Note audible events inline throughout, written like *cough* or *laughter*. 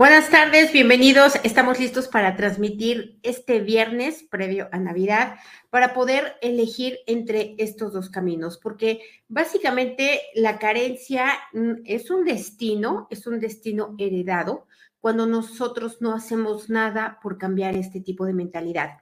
Buenas tardes, bienvenidos. Estamos listos para transmitir este viernes previo a Navidad para poder elegir entre estos dos caminos, porque básicamente la carencia mm, es un destino, es un destino heredado cuando nosotros no hacemos nada por cambiar este tipo de mentalidad.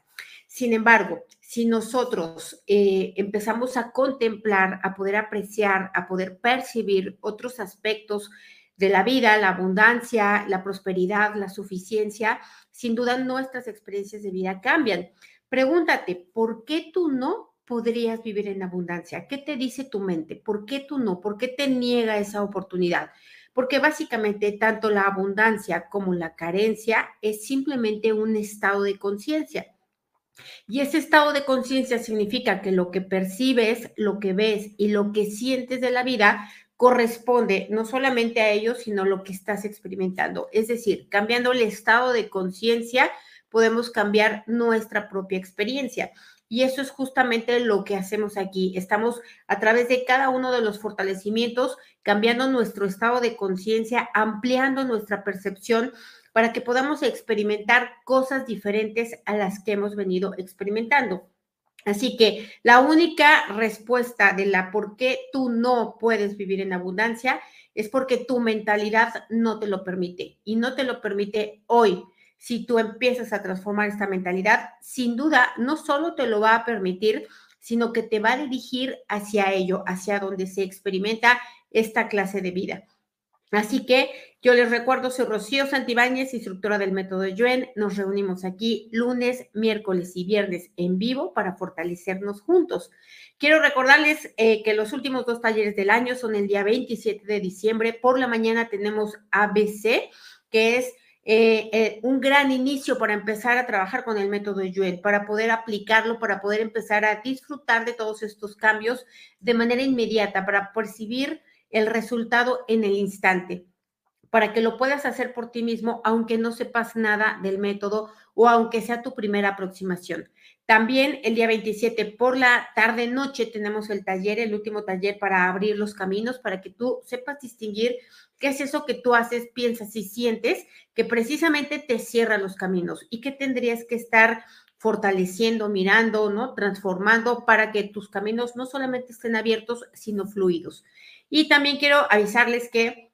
Sin embargo, si nosotros eh, empezamos a contemplar, a poder apreciar, a poder percibir otros aspectos, de la vida, la abundancia, la prosperidad, la suficiencia, sin duda nuestras experiencias de vida cambian. Pregúntate, ¿por qué tú no podrías vivir en abundancia? ¿Qué te dice tu mente? ¿Por qué tú no? ¿Por qué te niega esa oportunidad? Porque básicamente tanto la abundancia como la carencia es simplemente un estado de conciencia. Y ese estado de conciencia significa que lo que percibes, lo que ves y lo que sientes de la vida corresponde no solamente a ellos, sino lo que estás experimentando. Es decir, cambiando el estado de conciencia, podemos cambiar nuestra propia experiencia. Y eso es justamente lo que hacemos aquí. Estamos a través de cada uno de los fortalecimientos, cambiando nuestro estado de conciencia, ampliando nuestra percepción para que podamos experimentar cosas diferentes a las que hemos venido experimentando. Así que la única respuesta de la por qué tú no puedes vivir en abundancia es porque tu mentalidad no te lo permite y no te lo permite hoy. Si tú empiezas a transformar esta mentalidad, sin duda no solo te lo va a permitir, sino que te va a dirigir hacia ello, hacia donde se experimenta esta clase de vida. Así que yo les recuerdo, soy Rocío Santibáñez, instructora del método Yuen. Nos reunimos aquí lunes, miércoles y viernes en vivo para fortalecernos juntos. Quiero recordarles eh, que los últimos dos talleres del año son el día 27 de diciembre. Por la mañana tenemos ABC, que es eh, eh, un gran inicio para empezar a trabajar con el método Yuen, para poder aplicarlo, para poder empezar a disfrutar de todos estos cambios de manera inmediata, para percibir el resultado en el instante para que lo puedas hacer por ti mismo, aunque no sepas nada del método o aunque sea tu primera aproximación. También el día 27 por la tarde noche tenemos el taller, el último taller para abrir los caminos, para que tú sepas distinguir qué es eso que tú haces, piensas y sientes que precisamente te cierra los caminos y que tendrías que estar fortaleciendo, mirando, ¿no? Transformando para que tus caminos no solamente estén abiertos, sino fluidos. Y también quiero avisarles que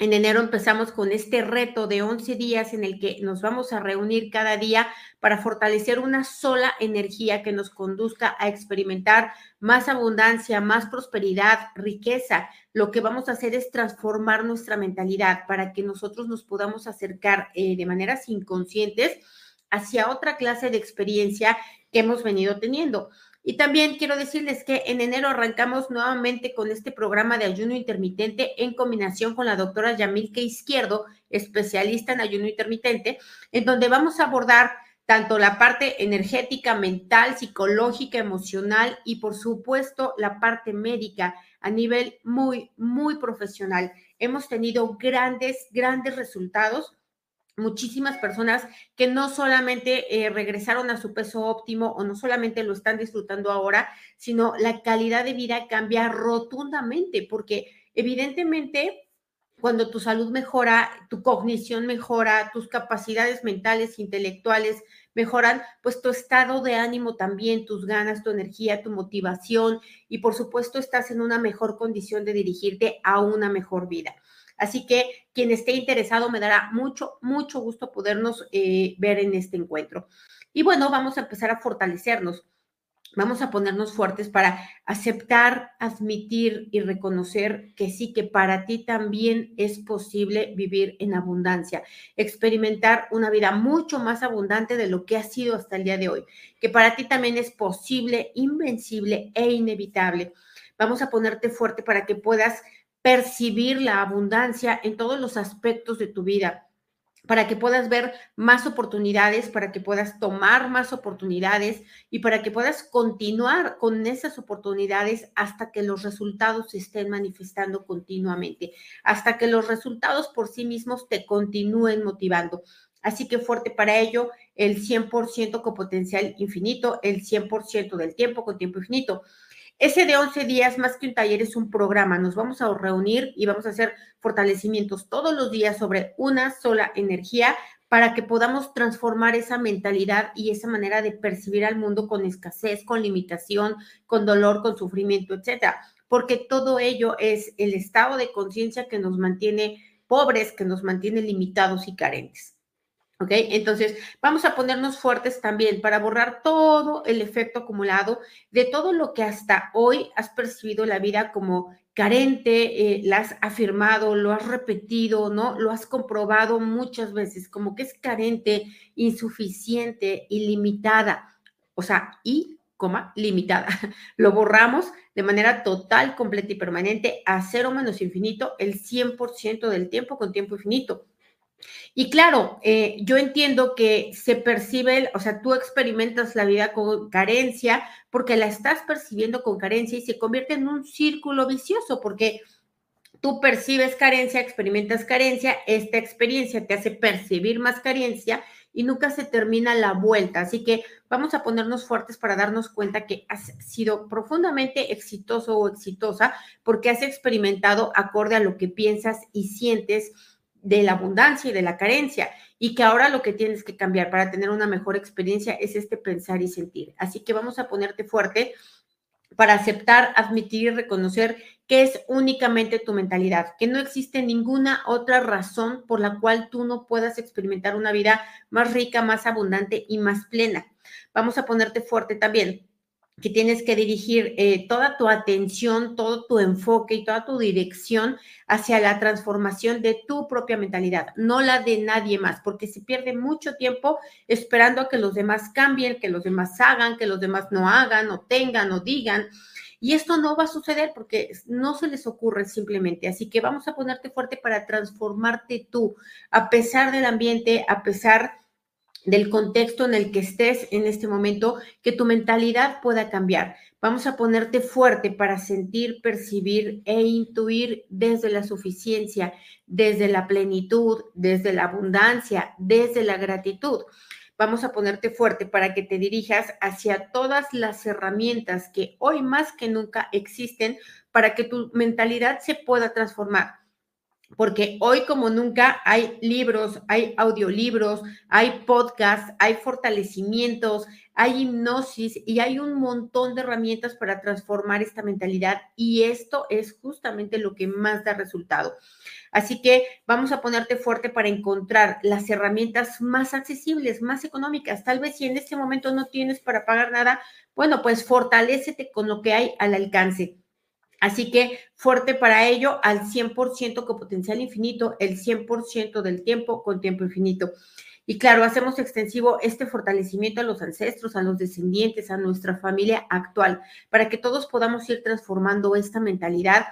en enero empezamos con este reto de 11 días en el que nos vamos a reunir cada día para fortalecer una sola energía que nos conduzca a experimentar más abundancia, más prosperidad, riqueza. Lo que vamos a hacer es transformar nuestra mentalidad para que nosotros nos podamos acercar eh, de maneras inconscientes hacia otra clase de experiencia que hemos venido teniendo. Y también quiero decirles que en enero arrancamos nuevamente con este programa de ayuno intermitente en combinación con la doctora Yamilke Izquierdo, especialista en ayuno intermitente, en donde vamos a abordar tanto la parte energética, mental, psicológica, emocional y por supuesto la parte médica a nivel muy, muy profesional. Hemos tenido grandes, grandes resultados muchísimas personas que no solamente eh, regresaron a su peso óptimo o no solamente lo están disfrutando ahora, sino la calidad de vida cambia rotundamente, porque evidentemente cuando tu salud mejora, tu cognición mejora, tus capacidades mentales, intelectuales mejoran, pues tu estado de ánimo también, tus ganas, tu energía, tu motivación y por supuesto estás en una mejor condición de dirigirte a una mejor vida. Así que quien esté interesado me dará mucho, mucho gusto podernos eh, ver en este encuentro. Y bueno, vamos a empezar a fortalecernos. Vamos a ponernos fuertes para aceptar, admitir y reconocer que sí, que para ti también es posible vivir en abundancia, experimentar una vida mucho más abundante de lo que ha sido hasta el día de hoy, que para ti también es posible, invencible e inevitable. Vamos a ponerte fuerte para que puedas percibir la abundancia en todos los aspectos de tu vida, para que puedas ver más oportunidades, para que puedas tomar más oportunidades y para que puedas continuar con esas oportunidades hasta que los resultados se estén manifestando continuamente, hasta que los resultados por sí mismos te continúen motivando. Así que fuerte para ello, el 100% con potencial infinito, el 100% del tiempo con tiempo infinito. Ese de 11 días, más que un taller, es un programa. Nos vamos a reunir y vamos a hacer fortalecimientos todos los días sobre una sola energía para que podamos transformar esa mentalidad y esa manera de percibir al mundo con escasez, con limitación, con dolor, con sufrimiento, etcétera. Porque todo ello es el estado de conciencia que nos mantiene pobres, que nos mantiene limitados y carentes. ¿Ok? Entonces, vamos a ponernos fuertes también para borrar todo el efecto acumulado de todo lo que hasta hoy has percibido la vida como carente, eh, la has afirmado, lo has repetido, ¿no? Lo has comprobado muchas veces, como que es carente, insuficiente, ilimitada. O sea, y, coma, limitada. *laughs* Lo borramos de manera total, completa y permanente a cero menos infinito el 100% del tiempo con tiempo infinito. Y claro, eh, yo entiendo que se percibe, o sea, tú experimentas la vida con carencia porque la estás percibiendo con carencia y se convierte en un círculo vicioso porque tú percibes carencia, experimentas carencia, esta experiencia te hace percibir más carencia y nunca se termina la vuelta. Así que vamos a ponernos fuertes para darnos cuenta que has sido profundamente exitoso o exitosa porque has experimentado acorde a lo que piensas y sientes de la abundancia y de la carencia y que ahora lo que tienes que cambiar para tener una mejor experiencia es este pensar y sentir. Así que vamos a ponerte fuerte para aceptar, admitir y reconocer que es únicamente tu mentalidad, que no existe ninguna otra razón por la cual tú no puedas experimentar una vida más rica, más abundante y más plena. Vamos a ponerte fuerte también que tienes que dirigir eh, toda tu atención, todo tu enfoque y toda tu dirección hacia la transformación de tu propia mentalidad, no la de nadie más, porque se pierde mucho tiempo esperando a que los demás cambien, que los demás hagan, que los demás no hagan o tengan o digan. Y esto no va a suceder porque no se les ocurre simplemente. Así que vamos a ponerte fuerte para transformarte tú, a pesar del ambiente, a pesar del contexto en el que estés en este momento, que tu mentalidad pueda cambiar. Vamos a ponerte fuerte para sentir, percibir e intuir desde la suficiencia, desde la plenitud, desde la abundancia, desde la gratitud. Vamos a ponerte fuerte para que te dirijas hacia todas las herramientas que hoy más que nunca existen para que tu mentalidad se pueda transformar porque hoy como nunca hay libros, hay audiolibros, hay podcasts, hay fortalecimientos, hay hipnosis y hay un montón de herramientas para transformar esta mentalidad y esto es justamente lo que más da resultado. Así que vamos a ponerte fuerte para encontrar las herramientas más accesibles, más económicas. Tal vez si en este momento no tienes para pagar nada, bueno, pues fortalécete con lo que hay al alcance. Así que fuerte para ello al 100% con potencial infinito, el 100% del tiempo con tiempo infinito. Y claro, hacemos extensivo este fortalecimiento a los ancestros, a los descendientes, a nuestra familia actual, para que todos podamos ir transformando esta mentalidad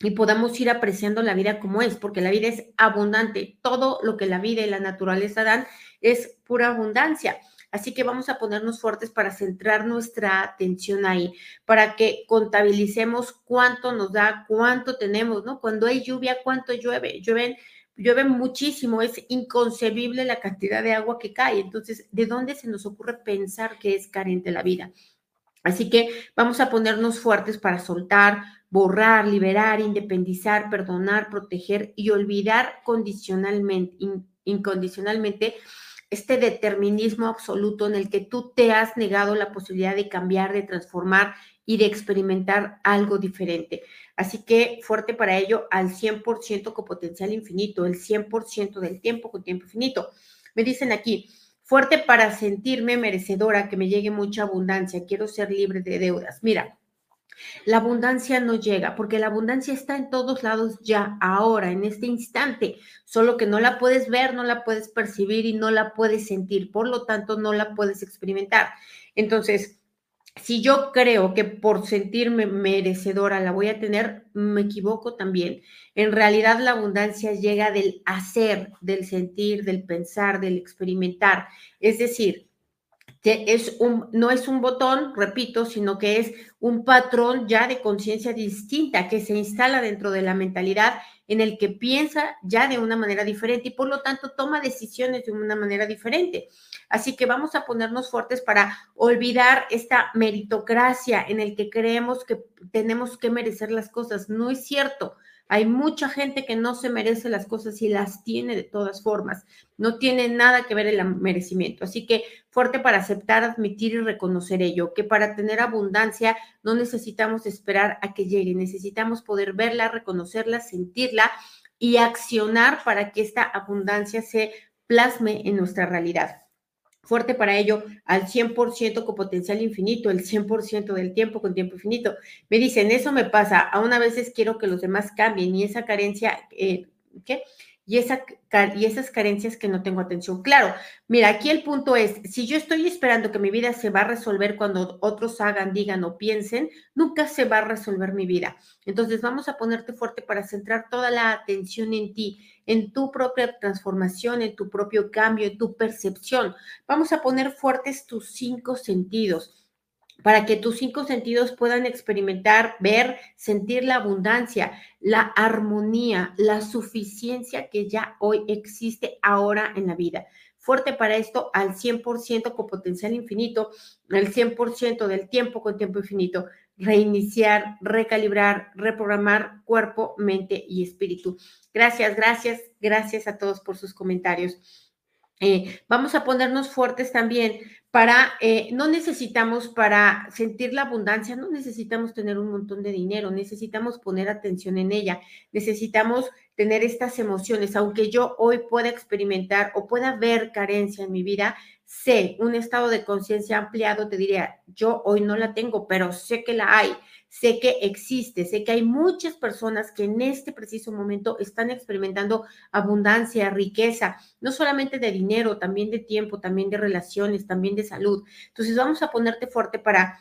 y podamos ir apreciando la vida como es, porque la vida es abundante. Todo lo que la vida y la naturaleza dan es pura abundancia. Así que vamos a ponernos fuertes para centrar nuestra atención ahí, para que contabilicemos cuánto nos da, cuánto tenemos, ¿no? Cuando hay lluvia, cuánto llueve. Llueven, llueve muchísimo, es inconcebible la cantidad de agua que cae. Entonces, ¿de dónde se nos ocurre pensar que es carente la vida? Así que vamos a ponernos fuertes para soltar, borrar, liberar, independizar, perdonar, proteger y olvidar condicionalmente, incondicionalmente este determinismo absoluto en el que tú te has negado la posibilidad de cambiar, de transformar y de experimentar algo diferente. Así que fuerte para ello al 100% con potencial infinito, el 100% del tiempo con tiempo infinito. Me dicen aquí, fuerte para sentirme merecedora, que me llegue mucha abundancia, quiero ser libre de deudas. Mira, la abundancia no llega porque la abundancia está en todos lados ya, ahora, en este instante, solo que no la puedes ver, no la puedes percibir y no la puedes sentir, por lo tanto no la puedes experimentar. Entonces, si yo creo que por sentirme merecedora la voy a tener, me equivoco también. En realidad la abundancia llega del hacer, del sentir, del pensar, del experimentar. Es decir, es un, no es un botón, repito, sino que es un patrón ya de conciencia distinta que se instala dentro de la mentalidad en el que piensa ya de una manera diferente y por lo tanto toma decisiones de una manera diferente. Así que vamos a ponernos fuertes para olvidar esta meritocracia en el que creemos que tenemos que merecer las cosas. No es cierto. Hay mucha gente que no se merece las cosas y las tiene de todas formas. No tiene nada que ver el merecimiento. Así que fuerte para aceptar, admitir y reconocer ello, que para tener abundancia no necesitamos esperar a que llegue, necesitamos poder verla, reconocerla, sentirla y accionar para que esta abundancia se plasme en nuestra realidad fuerte para ello al 100% con potencial infinito, el 100% del tiempo con tiempo infinito. Me dicen, eso me pasa, aún a veces quiero que los demás cambien y esa carencia, eh, ¿qué? Y, esa, y esas carencias que no tengo atención. Claro, mira, aquí el punto es, si yo estoy esperando que mi vida se va a resolver cuando otros hagan, digan o piensen, nunca se va a resolver mi vida. Entonces vamos a ponerte fuerte para centrar toda la atención en ti, en tu propia transformación, en tu propio cambio, en tu percepción. Vamos a poner fuertes tus cinco sentidos para que tus cinco sentidos puedan experimentar, ver, sentir la abundancia, la armonía, la suficiencia que ya hoy existe ahora en la vida. Fuerte para esto al 100% con potencial infinito, el 100% del tiempo con tiempo infinito, reiniciar, recalibrar, reprogramar cuerpo, mente y espíritu. Gracias, gracias, gracias a todos por sus comentarios. Eh, vamos a ponernos fuertes también para, eh, no necesitamos para sentir la abundancia, no necesitamos tener un montón de dinero, necesitamos poner atención en ella, necesitamos tener estas emociones, aunque yo hoy pueda experimentar o pueda ver carencia en mi vida, sé un estado de conciencia ampliado, te diría, yo hoy no la tengo, pero sé que la hay sé que existe, sé que hay muchas personas que en este preciso momento están experimentando abundancia, riqueza, no solamente de dinero, también de tiempo, también de relaciones, también de salud. Entonces vamos a ponerte fuerte para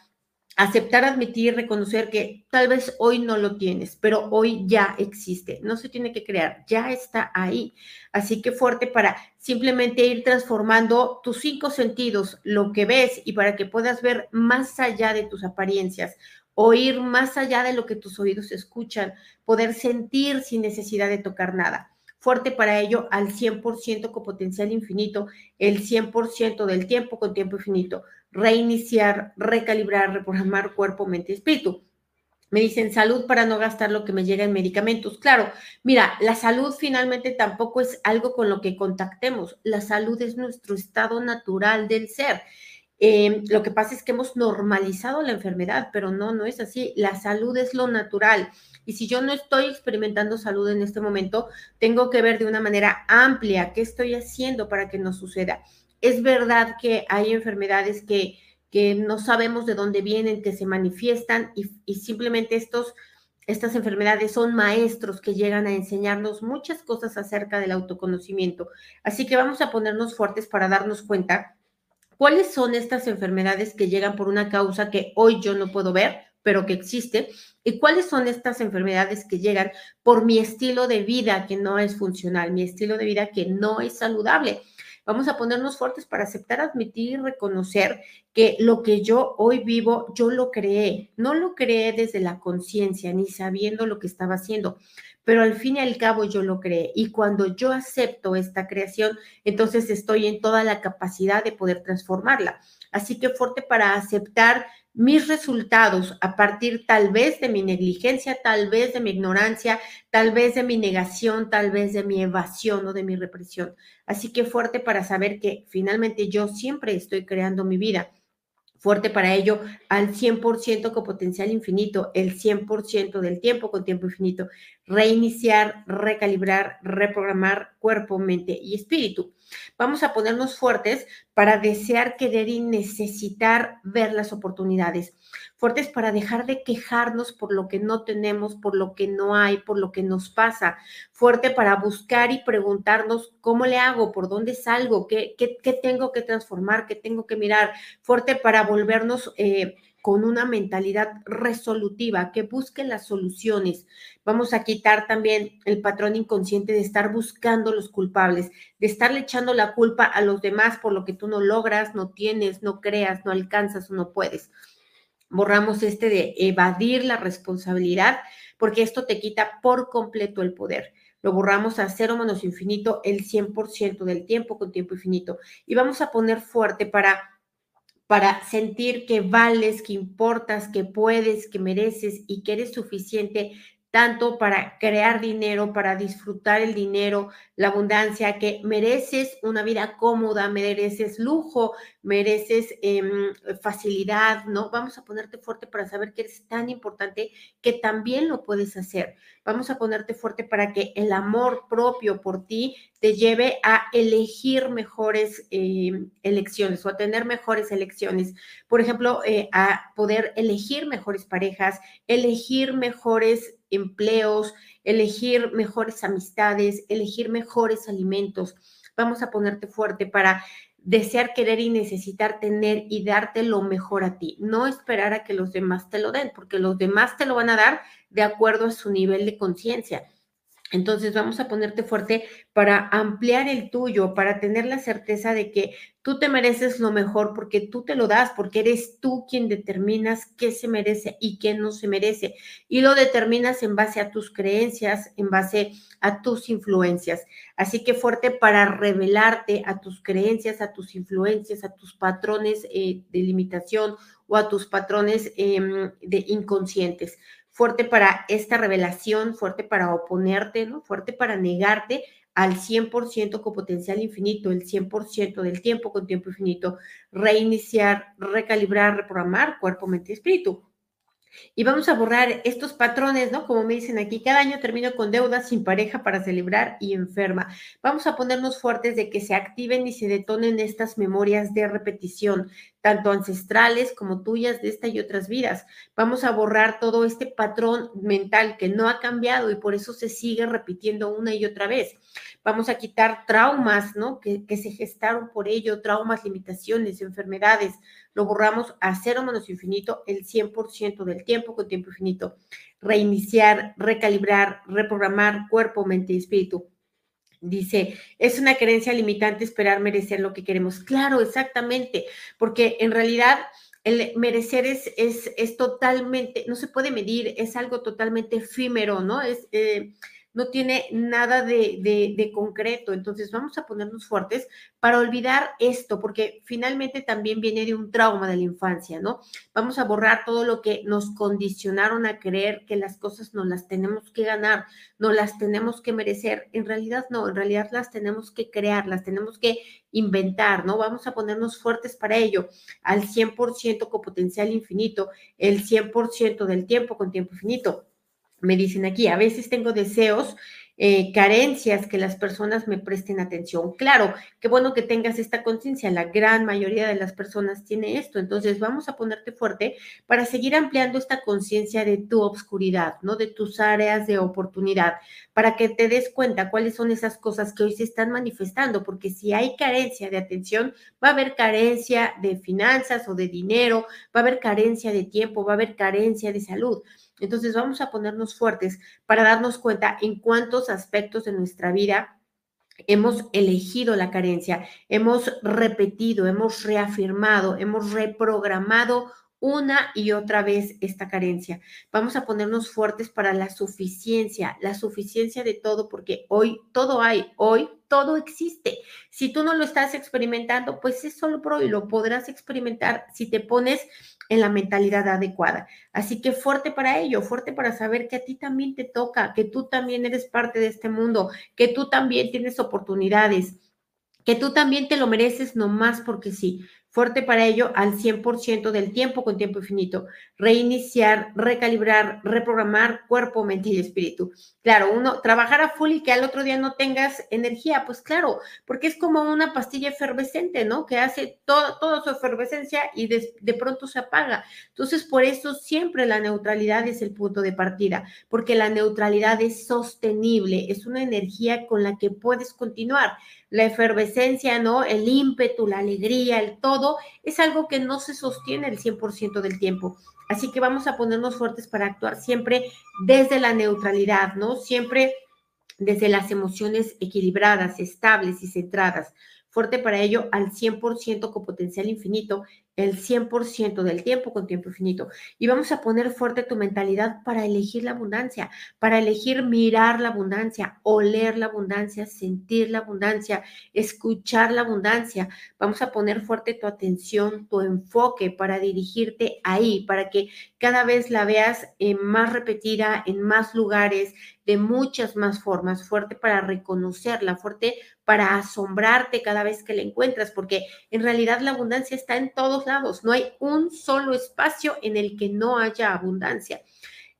aceptar, admitir reconocer que tal vez hoy no lo tienes, pero hoy ya existe. No se tiene que crear, ya está ahí. Así que fuerte para simplemente ir transformando tus cinco sentidos, lo que ves y para que puedas ver más allá de tus apariencias oír más allá de lo que tus oídos escuchan, poder sentir sin necesidad de tocar nada. Fuerte para ello al 100% con potencial infinito, el 100% del tiempo con tiempo infinito. Reiniciar, recalibrar, reprogramar cuerpo, mente y espíritu. Me dicen salud para no gastar lo que me llega en medicamentos. Claro, mira, la salud finalmente tampoco es algo con lo que contactemos. La salud es nuestro estado natural del ser. Em, lo que pasa es que hemos normalizado la enfermedad, pero no, no es así. La salud es lo natural. Y si yo no estoy experimentando salud en este momento, tengo que ver de una manera amplia qué estoy haciendo para que no suceda. Es verdad que hay enfermedades que, que no sabemos de dónde vienen, que se manifiestan y, y simplemente estos, estas enfermedades son maestros que llegan a enseñarnos muchas cosas acerca del autoconocimiento. Así que vamos a ponernos fuertes para darnos cuenta ¿Cuáles son estas enfermedades que llegan por una causa que hoy yo no puedo ver, pero que existe? ¿Y cuáles son estas enfermedades que llegan por mi estilo de vida que no es funcional, mi estilo de vida que no es saludable? Vamos a ponernos fuertes para aceptar, admitir y reconocer que lo que yo hoy vivo, yo lo creé. No lo creé desde la conciencia ni sabiendo lo que estaba haciendo pero al fin y al cabo yo lo creé. Y cuando yo acepto esta creación, entonces estoy en toda la capacidad de poder transformarla. Así que fuerte para aceptar mis resultados a partir tal vez de mi negligencia, tal vez de mi ignorancia, tal vez de mi negación, tal vez de mi evasión o de mi represión. Así que fuerte para saber que finalmente yo siempre estoy creando mi vida fuerte para ello al 100% con potencial infinito, el 100% del tiempo con tiempo infinito, reiniciar, recalibrar, reprogramar cuerpo, mente y espíritu. Vamos a ponernos fuertes para desear, querer y necesitar ver las oportunidades. Fuertes para dejar de quejarnos por lo que no tenemos, por lo que no hay, por lo que nos pasa. Fuerte para buscar y preguntarnos cómo le hago, por dónde salgo, qué, qué, tengo que transformar, qué tengo que mirar. Fuerte para volvernos... Eh, con una mentalidad resolutiva, que busque las soluciones. Vamos a quitar también el patrón inconsciente de estar buscando los culpables, de estarle echando la culpa a los demás por lo que tú no logras, no tienes, no creas, no alcanzas o no puedes. Borramos este de evadir la responsabilidad, porque esto te quita por completo el poder. Lo borramos a cero menos infinito el 100% del tiempo con tiempo infinito. Y vamos a poner fuerte para para sentir que vales, que importas, que puedes, que mereces y que eres suficiente tanto para crear dinero, para disfrutar el dinero, la abundancia, que mereces una vida cómoda, mereces lujo, mereces em, facilidad, ¿no? Vamos a ponerte fuerte para saber que eres tan importante que también lo puedes hacer. Vamos a ponerte fuerte para que el amor propio por ti te lleve a elegir mejores em, elecciones o a tener mejores elecciones. Por ejemplo, eh, a poder elegir mejores parejas, elegir mejores empleos, elegir mejores amistades, elegir mejores alimentos. Vamos a ponerte fuerte para desear, querer y necesitar tener y darte lo mejor a ti. No esperar a que los demás te lo den, porque los demás te lo van a dar de acuerdo a su nivel de conciencia. Entonces vamos a ponerte fuerte para ampliar el tuyo, para tener la certeza de que tú te mereces lo mejor porque tú te lo das, porque eres tú quien determinas qué se merece y qué no se merece. Y lo determinas en base a tus creencias, en base a tus influencias. Así que fuerte para revelarte a tus creencias, a tus influencias, a tus patrones eh, de limitación o a tus patrones em, de inconscientes fuerte para esta revelación, fuerte para oponerte, ¿no? Fuerte para negarte al 100% con potencial infinito, el 100% del tiempo con tiempo infinito, reiniciar, recalibrar, reprogramar cuerpo, mente y espíritu. Y vamos a borrar estos patrones, ¿no? Como me dicen aquí, cada año termino con deudas sin pareja para celebrar y enferma. Vamos a ponernos fuertes de que se activen y se detonen estas memorias de repetición, tanto ancestrales como tuyas de esta y otras vidas. Vamos a borrar todo este patrón mental que no ha cambiado y por eso se sigue repitiendo una y otra vez. Vamos a quitar traumas, ¿no? Que, que se gestaron por ello, traumas, limitaciones, enfermedades. Lo borramos a cero menos infinito el 100% del tiempo con tiempo infinito. Reiniciar, recalibrar, reprogramar cuerpo, mente y espíritu Dice, es una creencia limitante esperar merecer lo que queremos. Claro, exactamente, porque en realidad el merecer es, es, es totalmente, no se puede medir, es algo totalmente efímero, ¿no? Es, eh, no tiene nada de, concreto. Entonces vamos a ponernos fuertes para olvidar esto, porque finalmente también viene de un trauma de la infancia, ¿no? Vamos a borrar todo lo que nos condicionaron a creer que las cosas no las tenemos que ganar, no las tenemos que merecer. En realidad no, en realidad las tenemos que crear, las tenemos que inventar, ¿no? Vamos a ponernos fuertes para ello, al 100% con potencial infinito, el 100% del tiempo con tiempo infinito me dicen aquí, a veces tengo deseos, eh, carencias que las personas me presten atención. Claro, qué bueno que tengas esta conciencia, la gran mayoría de las personas tiene esto, entonces vamos a ponerte fuerte para seguir ampliando esta conciencia de tu obscuridad, ¿no? De tus áreas de oportunidad, para que te des cuenta cuáles son esas cosas que hoy se están manifestando, porque si hay carencia de atención, va a haber carencia de finanzas o de dinero, va a haber carencia de tiempo, va a haber carencia de salud. Entonces vamos a ponernos fuertes para darnos cuenta en cuántos aspectos de nuestra vida hemos elegido la carencia, hemos repetido, hemos reafirmado, hemos reprogramado una y otra vez esta carencia. Vamos a ponernos fuertes para la suficiencia, la suficiencia de todo, porque hoy todo hay, hoy todo existe. Si tú no lo estás experimentando, pues es solo por hoy, lo podrás experimentar si te pones en la mentalidad adecuada. Así que fuerte para ello, fuerte para saber que a ti también te toca, que tú también eres parte de este mundo, que tú también tienes oportunidades, que tú también te lo mereces nomás porque sí fuerte para ello al 100% del tiempo con tiempo infinito, reiniciar, recalibrar, reprogramar cuerpo, mente y espíritu. Claro, uno trabajar a full y que al otro día no tengas energía, pues claro, porque es como una pastilla efervescente, ¿no? Que hace todo, toda su efervescencia y de, de pronto se apaga. Entonces, por eso siempre la neutralidad es el punto de partida, porque la neutralidad es sostenible, es una energía con la que puedes continuar la efervescencia, ¿no? El ímpetu, la alegría, el todo, es algo que no se sostiene el 100% del tiempo. Así que vamos a ponernos fuertes para actuar siempre desde la neutralidad, ¿no? Siempre desde las emociones equilibradas, estables y centradas. Fuerte para ello al 100% con potencial infinito, el 100% del tiempo con tiempo infinito. Y vamos a poner fuerte tu mentalidad para elegir la abundancia, para elegir mirar la abundancia, oler la abundancia, sentir la abundancia, escuchar la abundancia. Vamos a poner fuerte tu atención, tu enfoque para dirigirte ahí, para que cada vez la veas más repetida en más lugares, de muchas más formas, fuerte para reconocerla, fuerte para asombrarte cada vez que la encuentras, porque en realidad la abundancia está en todos lados, no hay un solo espacio en el que no haya abundancia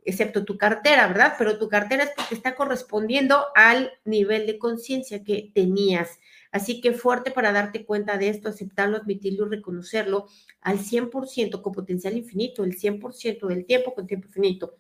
excepto tu cartera, ¿verdad? Pero tu cartera es porque está correspondiendo al nivel de conciencia que tenías. Así que fuerte para darte cuenta de esto, aceptarlo, admitirlo y reconocerlo al 100% con potencial infinito, el 100% del tiempo con tiempo infinito.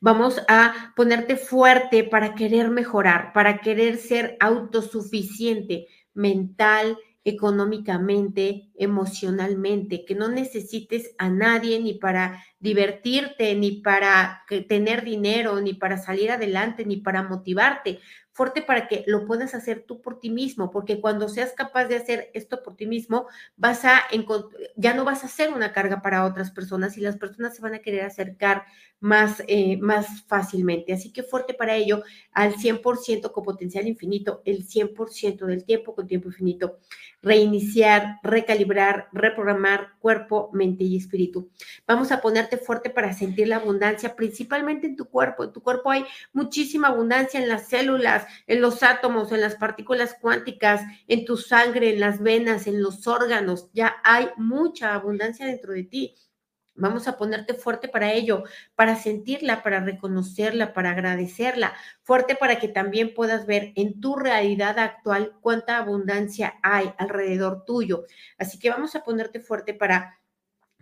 Vamos a ponerte fuerte para querer mejorar, para querer ser autosuficiente mental, económicamente, emocionalmente, que no necesites a nadie ni para divertirte, ni para tener dinero, ni para salir adelante, ni para motivarte fuerte para que lo puedas hacer tú por ti mismo, porque cuando seas capaz de hacer esto por ti mismo, vas a ya no vas a ser una carga para otras personas y las personas se van a querer acercar más, eh, más fácilmente. Así que fuerte para ello, al 100% con potencial infinito, el 100% del tiempo con tiempo infinito. Reiniciar, recalibrar, reprogramar cuerpo, mente y espíritu. Vamos a ponerte fuerte para sentir la abundancia, principalmente en tu cuerpo. En tu cuerpo hay muchísima abundancia en las células, en los átomos, en las partículas cuánticas, en tu sangre, en las venas, en los órganos. Ya hay mucha abundancia dentro de ti. Vamos a ponerte fuerte para ello, para sentirla, para reconocerla, para agradecerla, fuerte para que también puedas ver en tu realidad actual cuánta abundancia hay alrededor tuyo. Así que vamos a ponerte fuerte para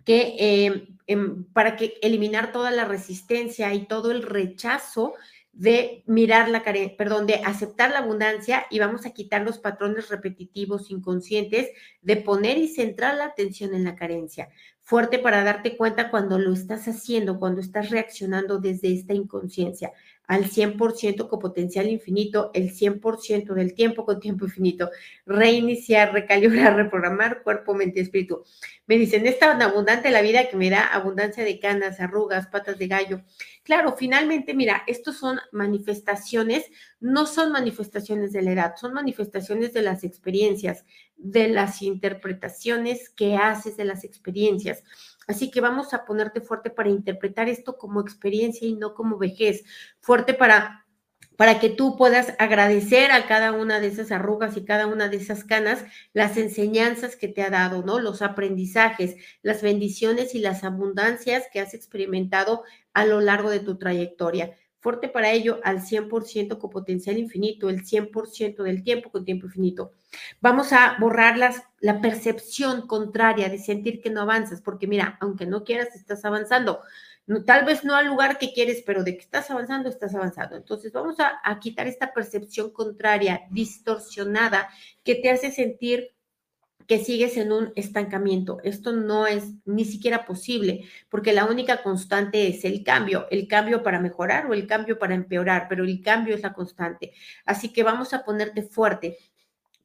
que, em, em, para que eliminar toda la resistencia y todo el rechazo de mirar la carencia, perdón, de aceptar la abundancia y vamos a quitar los patrones repetitivos inconscientes de poner y centrar la atención en la carencia. Fuerte para darte cuenta cuando lo estás haciendo, cuando estás reaccionando desde esta inconsciencia al 100% con potencial infinito, el 100% del tiempo con tiempo infinito. Reiniciar, recalibrar, reprogramar cuerpo, mente y espíritu. Me dicen, es tan abundante la vida que me da abundancia de canas, arrugas, patas de gallo. Claro, finalmente, mira, estos son manifestaciones, no son manifestaciones de la edad, son manifestaciones de las experiencias, de las interpretaciones que haces de las experiencias. Así que vamos a ponerte fuerte para interpretar esto como experiencia y no como vejez, fuerte para para que tú puedas agradecer a cada una de esas arrugas y cada una de esas canas las enseñanzas que te ha dado, ¿no? Los aprendizajes, las bendiciones y las abundancias que has experimentado a lo largo de tu trayectoria fuerte para ello al 100% con potencial infinito, el 100% del tiempo con tiempo infinito. Vamos a borrar las, la percepción contraria de sentir que no avanzas, porque mira, aunque no quieras, estás avanzando. No, tal vez no al lugar que quieres, pero de que estás avanzando, estás avanzando. Entonces vamos a quitar esta percepción contraria, distorsionada, que te hace sentir que sigues en un estancamiento. Esto no es ni siquiera posible, porque la única constante es el cambio, el cambio para mejorar o el cambio para empeorar, pero el cambio es la constante. Así que vamos a ponerte fuerte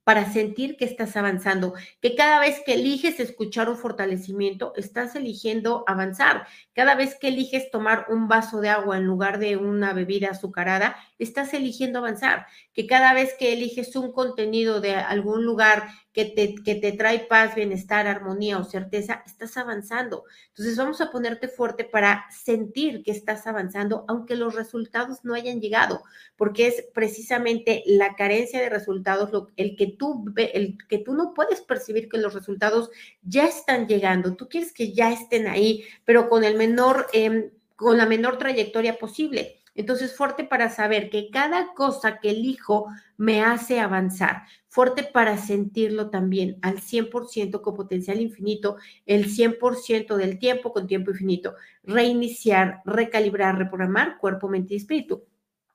para sentir que estás avanzando, que cada vez que eliges escuchar un fortalecimiento, estás eligiendo avanzar. Cada vez que eliges tomar un vaso de agua en lugar de una bebida azucarada, estás eligiendo avanzar. Que cada vez que eliges un contenido de algún lugar que te, que te trae paz, bienestar, armonía o certeza, estás avanzando. Entonces vamos a ponerte fuerte para sentir que estás avanzando, aunque los resultados no hayan llegado, porque es precisamente la carencia de resultados, lo, el, que tú, el que tú no puedes percibir que los resultados ya están llegando. Tú quieres que ya estén ahí, pero con el menor, em, con la menor trayectoria posible. Entonces, fuerte para saber que cada cosa que elijo me hace avanzar, fuerte para sentirlo también al 100% con potencial infinito, el 100% del tiempo con tiempo infinito, reiniciar, recalibrar, reprogramar cuerpo, mente y espíritu.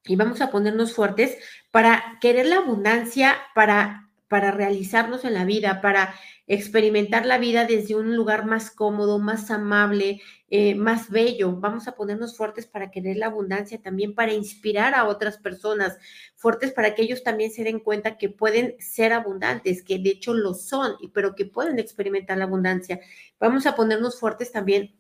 Y vamos a ponernos fuertes para querer la abundancia, para para realizarnos en la vida, para experimentar la vida desde un lugar más cómodo, más amable, eh, más bello. Vamos a ponernos fuertes para querer la abundancia, también para inspirar a otras personas, fuertes para que ellos también se den cuenta que pueden ser abundantes, que de hecho lo son, pero que pueden experimentar la abundancia. Vamos a ponernos fuertes también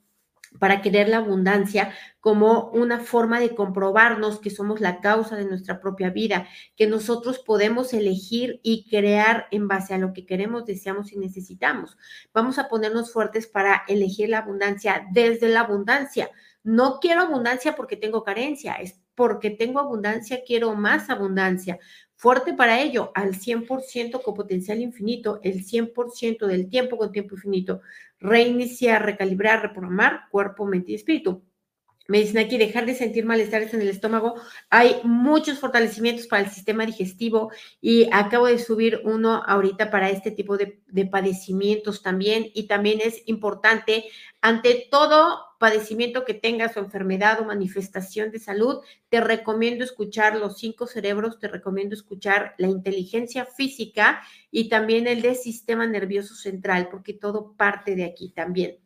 para querer la abundancia como una forma de comprobarnos que somos la causa de nuestra propia vida, que nosotros podemos elegir y crear en base a lo que queremos, deseamos y necesitamos. Vamos a ponernos fuertes para elegir la abundancia desde la abundancia. No quiero abundancia porque tengo carencia, es porque tengo abundancia, quiero más abundancia. Fuerte para ello, al 100% con potencial infinito, el 100% del tiempo con tiempo infinito. Reiniciar, recalibrar, reprogramar cuerpo, mente y espíritu. Me dicen aquí, dejar de sentir malestares en el estómago. Hay muchos fortalecimientos para el sistema digestivo y acabo de subir uno ahorita para este tipo de, de padecimientos también. Y también es importante, ante todo padecimiento que tengas o enfermedad o manifestación de salud, te recomiendo escuchar los cinco cerebros, te recomiendo escuchar la inteligencia física y también el del sistema nervioso central, porque todo parte de aquí también.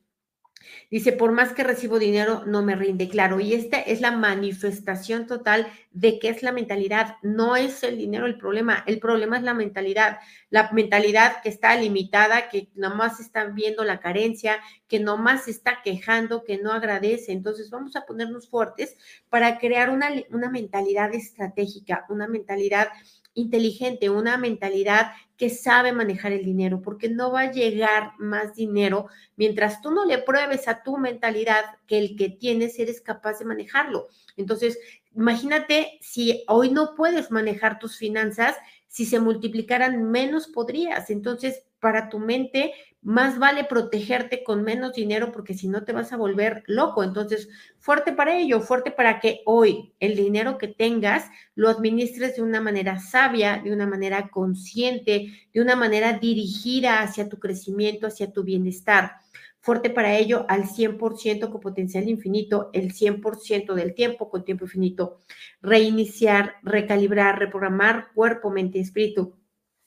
Dice, por más que recibo dinero, no me rinde. Claro, y esta es la manifestación total de qué es la mentalidad. No es el dinero el problema, el problema es la mentalidad. La mentalidad que está limitada, que nomás está viendo la carencia, que nomás está quejando, que no agradece. Entonces vamos a ponernos fuertes para crear una, una mentalidad estratégica, una mentalidad inteligente, una mentalidad que sabe manejar el dinero, porque no va a llegar más dinero mientras tú no le pruebes a tu mentalidad que el que tienes eres capaz de manejarlo. Entonces, imagínate si hoy no puedes manejar tus finanzas, si se multiplicaran menos podrías. Entonces, para tu mente, más vale protegerte con menos dinero porque si no te vas a volver loco. Entonces, fuerte para ello, fuerte para que hoy el dinero que tengas lo administres de una manera sabia, de una manera consciente, de una manera dirigida hacia tu crecimiento, hacia tu bienestar. Fuerte para ello al 100% con potencial infinito, el 100% del tiempo con tiempo infinito. Reiniciar, recalibrar, reprogramar cuerpo, mente y espíritu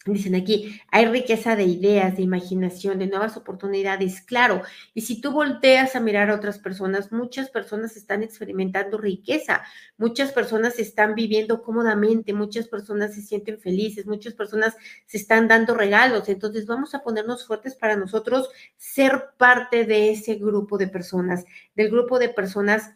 Dicen aquí, hay riqueza de ideas, de imaginación, de nuevas oportunidades, claro. Y si tú volteas a mirar a otras personas, muchas personas están experimentando riqueza, muchas personas están viviendo cómodamente, muchas personas se sienten felices, muchas personas se están dando regalos. Entonces vamos a ponernos fuertes para nosotros ser parte de ese grupo de personas, del grupo de personas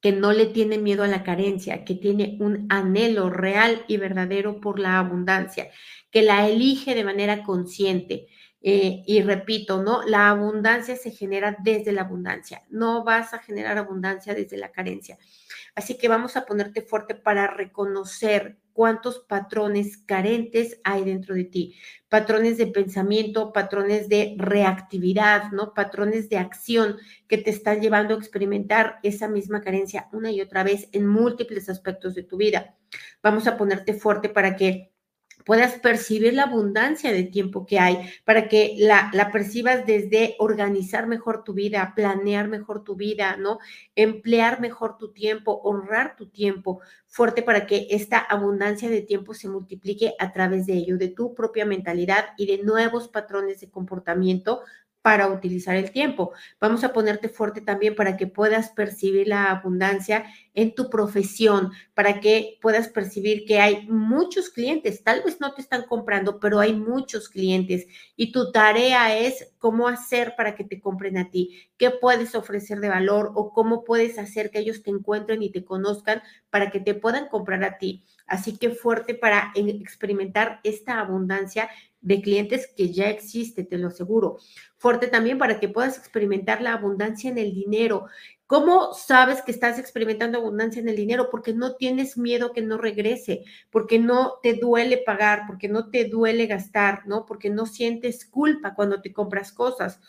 que no le tiene miedo a la carencia, que tiene un anhelo real y verdadero por la abundancia que la elige de manera consciente. Eh, y repito, ¿no? La abundancia se genera desde la abundancia. No vas a generar abundancia desde la carencia. Así que vamos a ponerte fuerte para reconocer cuántos patrones carentes hay dentro de ti. Patrones de pensamiento, patrones de reactividad, ¿no? Patrones de acción que te están llevando a experimentar esa misma carencia una y otra vez en múltiples aspectos de tu vida. Vamos a ponerte fuerte para que puedas percibir la abundancia de tiempo que hay, para que la, la, percibas desde organizar mejor tu vida, planear mejor tu vida, ¿no? Emplear mejor tu tiempo, honrar tu tiempo, fuerte para que esta abundancia de tiempo se multiplique a través de ello, de tu propia mentalidad y de nuevos patrones de comportamiento para utilizar el tiempo. Vamos a ponerte fuerte también para que puedas percibir la abundancia en tu profesión, para que puedas percibir que hay muchos clientes, tal vez no te están comprando, pero hay muchos clientes y tu tarea es cómo hacer para que te compren a ti, qué puedes ofrecer de valor o cómo puedes hacer que ellos te encuentren y te conozcan para que te puedan comprar a ti. Así que fuerte para experimentar esta abundancia de clientes que ya existe, te lo aseguro. Fuerte también para que puedas experimentar la abundancia en el dinero. ¿Cómo sabes que estás experimentando abundancia en el dinero? Porque no tienes miedo que no regrese, porque no te duele pagar, porque no te duele gastar, ¿no? Porque no sientes culpa cuando te compras cosas.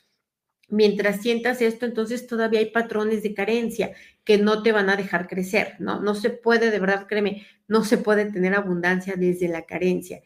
Mientras sientas esto, entonces todavía hay patrones de carencia que no te van a dejar crecer, ¿no? No se puede, de verdad, créeme, no se puede tener abundancia desde la carencia.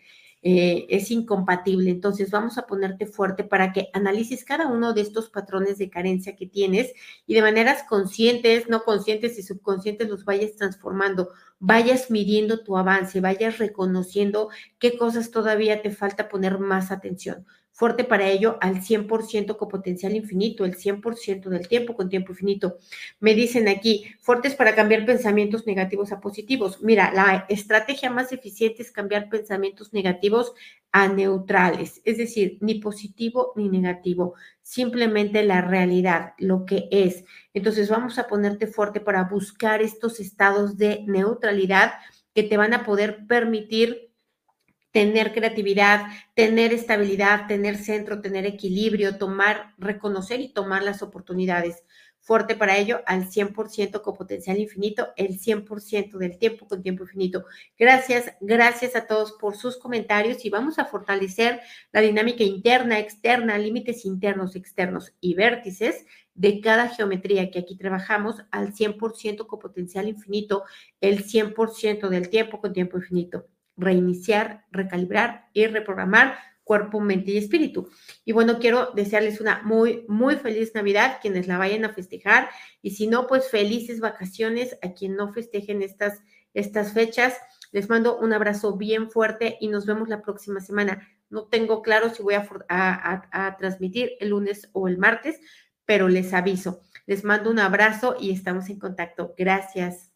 Eh, es incompatible. Entonces vamos a ponerte fuerte para que analices cada uno de estos patrones de carencia que tienes y de maneras conscientes, no conscientes y subconscientes los vayas transformando, vayas midiendo tu avance, vayas reconociendo qué cosas todavía te falta poner más atención fuerte para ello al 100% con potencial infinito, el 100% del tiempo con tiempo infinito. Me dicen aquí, fuertes para cambiar pensamientos negativos a positivos. Mira, la estrategia más eficiente es cambiar pensamientos negativos a neutrales, es decir, ni positivo ni negativo, simplemente la realidad, lo que es. Entonces vamos a ponerte fuerte para buscar estos estados de neutralidad que te van a poder permitir tener creatividad, tener estabilidad, tener centro, tener equilibrio, tomar, reconocer y tomar las oportunidades. Fuerte para ello al 100% con potencial infinito, el 100% del tiempo con tiempo infinito. Gracias, gracias a todos por sus comentarios y vamos a fortalecer la dinámica interna, externa, límites internos, externos y vértices de cada geometría que aquí trabajamos al 100% con potencial infinito, el 100% del tiempo con tiempo infinito reiniciar, recalibrar y reprogramar cuerpo, mente y espíritu. Y bueno, quiero desearles una muy, muy feliz Navidad, quienes la vayan a festejar, y si no, pues felices vacaciones a quien no festejen estas, estas fechas. Les mando un abrazo bien fuerte y nos vemos la próxima semana. No tengo claro si voy a, a transmitir el lunes o el martes, pero les aviso. Les mando un abrazo y estamos en contacto. Gracias.